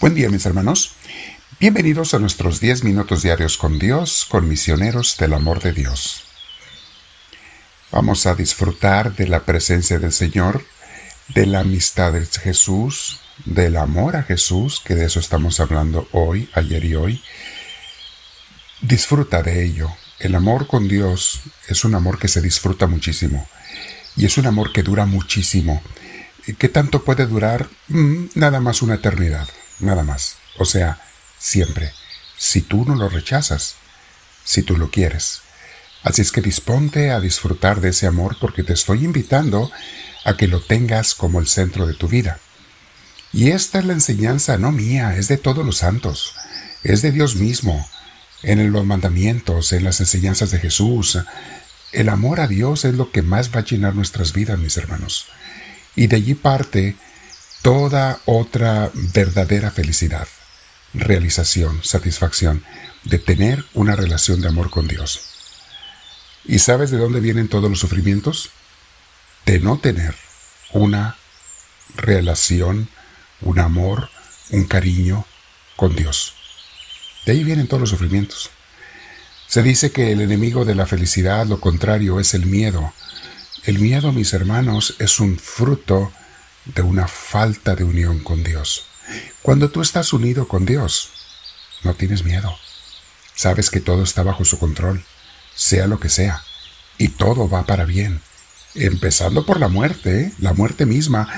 Buen día mis hermanos. Bienvenidos a nuestros 10 minutos diarios con Dios, con misioneros del amor de Dios. Vamos a disfrutar de la presencia del Señor, de la amistad de Jesús, del amor a Jesús, que de eso estamos hablando hoy, ayer y hoy. Disfruta de ello. El amor con Dios es un amor que se disfruta muchísimo y es un amor que dura muchísimo. ¿Qué tanto puede durar? Mm, nada más una eternidad nada más. O sea, siempre, si tú no lo rechazas, si tú lo quieres. Así es que disponte a disfrutar de ese amor porque te estoy invitando a que lo tengas como el centro de tu vida. Y esta es la enseñanza no mía, es de todos los santos, es de Dios mismo, en los mandamientos, en las enseñanzas de Jesús. El amor a Dios es lo que más va a llenar nuestras vidas, mis hermanos. Y de allí parte toda otra verdadera felicidad, realización, satisfacción de tener una relación de amor con Dios. ¿Y sabes de dónde vienen todos los sufrimientos? De no tener una relación, un amor, un cariño con Dios. De ahí vienen todos los sufrimientos. Se dice que el enemigo de la felicidad, lo contrario, es el miedo. El miedo, mis hermanos, es un fruto de una falta de unión con Dios. Cuando tú estás unido con Dios, no tienes miedo. Sabes que todo está bajo su control, sea lo que sea, y todo va para bien. Empezando por la muerte, ¿eh? la muerte misma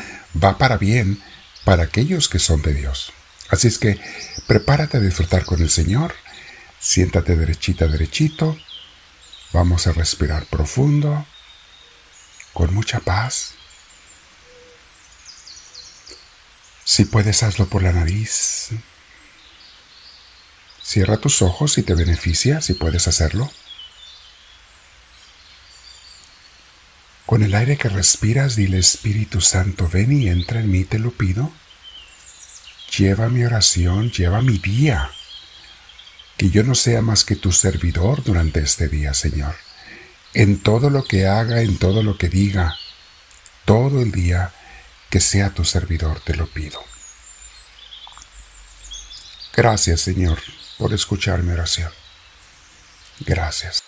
va para bien para aquellos que son de Dios. Así es que prepárate a disfrutar con el Señor, siéntate derechita, derechito, vamos a respirar profundo, con mucha paz. Si puedes, hazlo por la nariz. Cierra tus ojos si te beneficia, si puedes hacerlo. Con el aire que respiras, dile Espíritu Santo, ven y entra en mí, te lo pido. Lleva mi oración, lleva mi día. Que yo no sea más que tu servidor durante este día, Señor. En todo lo que haga, en todo lo que diga, todo el día, que sea tu servidor, te lo pido. Gracias, Señor, por escuchar mi oración. Gracias.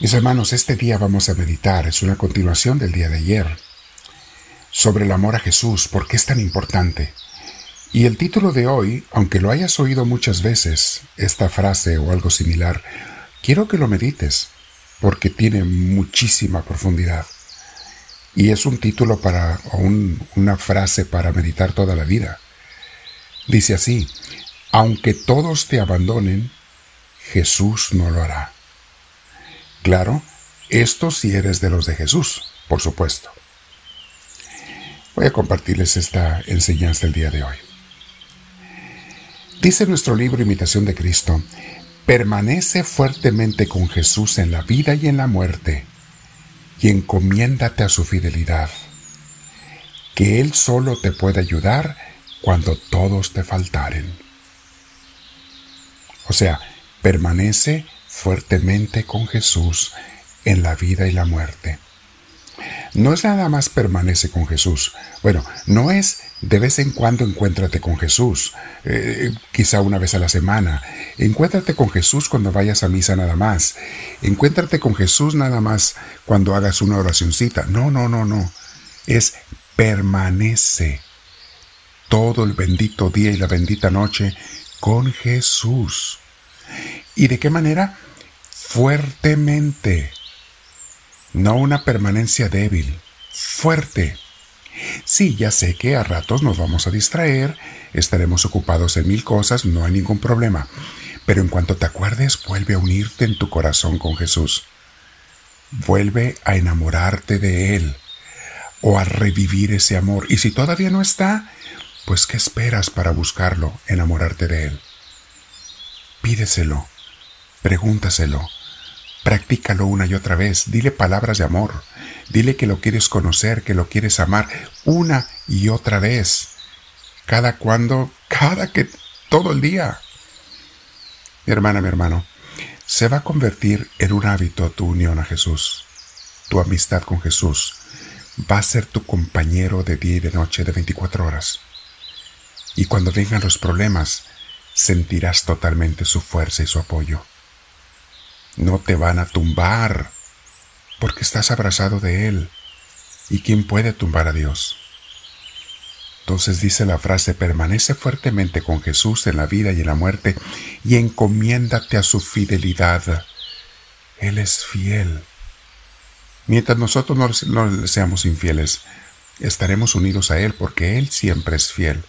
Mis hermanos, este día vamos a meditar, es una continuación del día de ayer, sobre el amor a Jesús, ¿por qué es tan importante? Y el título de hoy, aunque lo hayas oído muchas veces, esta frase o algo similar, quiero que lo medites, porque tiene muchísima profundidad. Y es un título para, o una frase para meditar toda la vida. Dice así, aunque todos te abandonen, Jesús no lo hará. Claro, esto si eres de los de Jesús, por supuesto. Voy a compartirles esta enseñanza el día de hoy. Dice nuestro libro Imitación de Cristo, permanece fuertemente con Jesús en la vida y en la muerte y encomiéndate a su fidelidad, que Él solo te puede ayudar cuando todos te faltaren. O sea, permanece fuertemente con Jesús en la vida y la muerte. No es nada más permanece con Jesús. Bueno, no es de vez en cuando encuéntrate con Jesús, eh, quizá una vez a la semana. Encuéntrate con Jesús cuando vayas a misa nada más. Encuéntrate con Jesús nada más cuando hagas una oracioncita. No, no, no, no. Es permanece todo el bendito día y la bendita noche con Jesús. ¿Y de qué manera? Fuertemente. No una permanencia débil. Fuerte Sí, ya sé que a ratos nos vamos a distraer, estaremos ocupados en mil cosas, no hay ningún problema. Pero en cuanto te acuerdes, vuelve a unirte en tu corazón con Jesús. Vuelve a enamorarte de Él o a revivir ese amor. Y si todavía no está, pues ¿qué esperas para buscarlo, enamorarte de Él? Pídeselo, pregúntaselo, Practícalo una y otra vez, dile palabras de amor, dile que lo quieres conocer, que lo quieres amar una y otra vez. Cada cuando, cada que, todo el día. Mi hermana, mi hermano, se va a convertir en un hábito tu unión a Jesús, tu amistad con Jesús, va a ser tu compañero de día y de noche de 24 horas. Y cuando vengan los problemas, sentirás totalmente su fuerza y su apoyo. No te van a tumbar, porque estás abrazado de Él. ¿Y quién puede tumbar a Dios? Entonces dice la frase, permanece fuertemente con Jesús en la vida y en la muerte y encomiéndate a su fidelidad. Él es fiel. Mientras nosotros no, seamos infieles, estaremos unidos a Él porque Él siempre es fiel.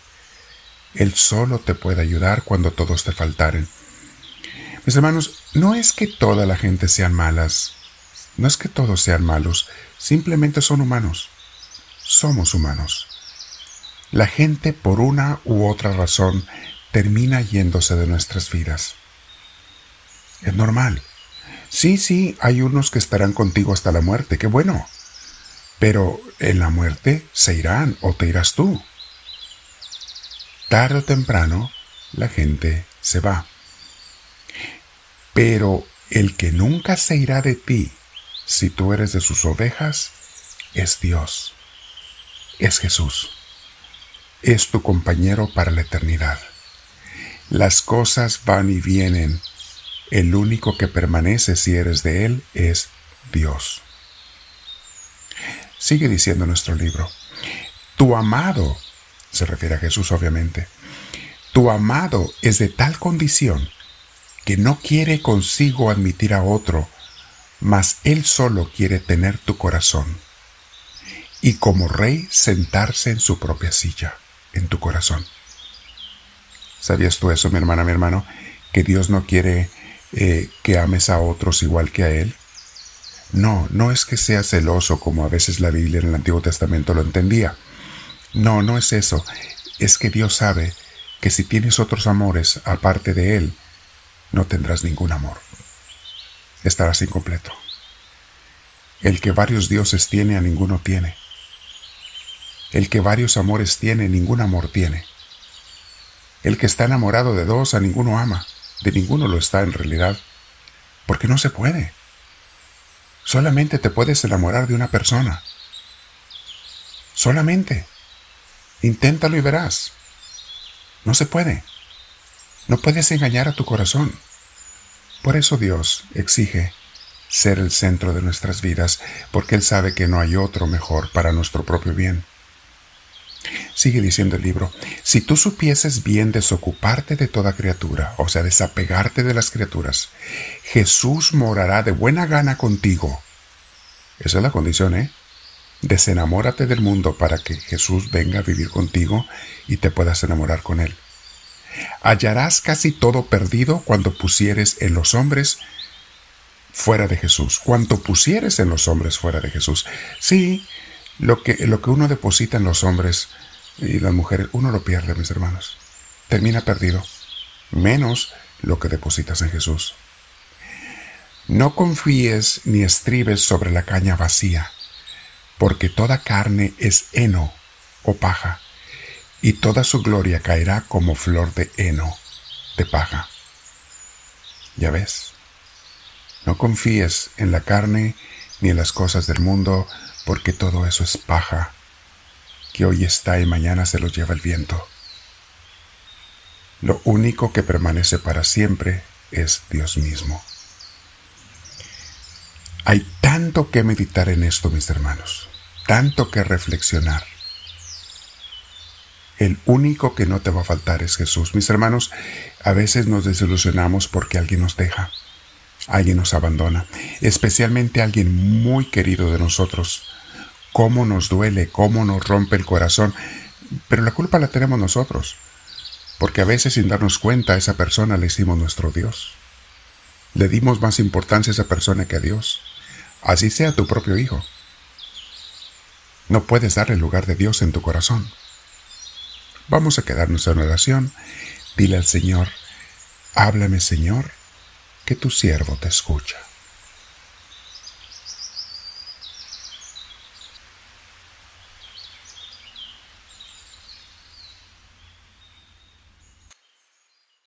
Él solo te puede ayudar cuando todos te faltaren. Mis hermanos, no es que toda la gente sean malas, no es que todos sean malos, simplemente son humanos. Somos humanos. La gente por una u otra razón termina yéndose de nuestras vidas. Es normal. Sí, sí, hay unos que estarán contigo hasta la muerte, qué bueno. Pero en la muerte se irán o te irás tú. Tarde o temprano la gente se va. Pero el que nunca se irá de ti, si tú eres de sus ovejas, es Dios, es Jesús es tu compañero para la eternidad. Las cosas van y vienen. El único que permanece si eres de Él es Dios. Sigue diciendo nuestro libro. Tu amado, se refiere a Jesús obviamente, tu amado es de tal condición que no quiere consigo admitir a otro, mas Él solo quiere tener tu corazón y como rey sentarse en su propia silla en tu corazón. ¿Sabías tú eso, mi hermana, mi hermano? Que Dios no quiere eh, que ames a otros igual que a Él. No, no es que sea celoso como a veces la Biblia en el Antiguo Testamento lo entendía. No, no es eso. Es que Dios sabe que si tienes otros amores aparte de Él, no tendrás ningún amor. Estarás incompleto. El que varios dioses tiene a ninguno tiene. El que varios amores tiene, ningún amor tiene. El que está enamorado de dos, a ninguno ama, de ninguno lo está en realidad, porque no se puede. Solamente te puedes enamorar de una persona. Solamente. Inténtalo y verás. No se puede. No puedes engañar a tu corazón. Por eso Dios exige ser el centro de nuestras vidas, porque Él sabe que no hay otro mejor para nuestro propio bien. Sigue diciendo el libro, si tú supieses bien desocuparte de toda criatura, o sea, desapegarte de las criaturas, Jesús morará de buena gana contigo. Esa es la condición, ¿eh? Desenamórate del mundo para que Jesús venga a vivir contigo y te puedas enamorar con Él. Hallarás casi todo perdido cuando pusieres en los hombres fuera de Jesús, cuanto pusieres en los hombres fuera de Jesús. Sí, lo que, lo que uno deposita en los hombres y las mujeres, uno lo pierde, mis hermanos. Termina perdido, menos lo que depositas en Jesús. No confíes ni estribes sobre la caña vacía, porque toda carne es heno o paja, y toda su gloria caerá como flor de heno, de paja. Ya ves, no confíes en la carne ni en las cosas del mundo, porque todo eso es paja, que hoy está y mañana se lo lleva el viento. Lo único que permanece para siempre es Dios mismo. Hay tanto que meditar en esto, mis hermanos, tanto que reflexionar. El único que no te va a faltar es Jesús. Mis hermanos, a veces nos desilusionamos porque alguien nos deja, alguien nos abandona, especialmente alguien muy querido de nosotros cómo nos duele, cómo nos rompe el corazón, pero la culpa la tenemos nosotros, porque a veces sin darnos cuenta a esa persona le hicimos nuestro Dios. Le dimos más importancia a esa persona que a Dios, así sea tu propio hijo. No puedes darle lugar de Dios en tu corazón. Vamos a quedarnos en oración. Dile al Señor, háblame Señor, que tu siervo te escucha.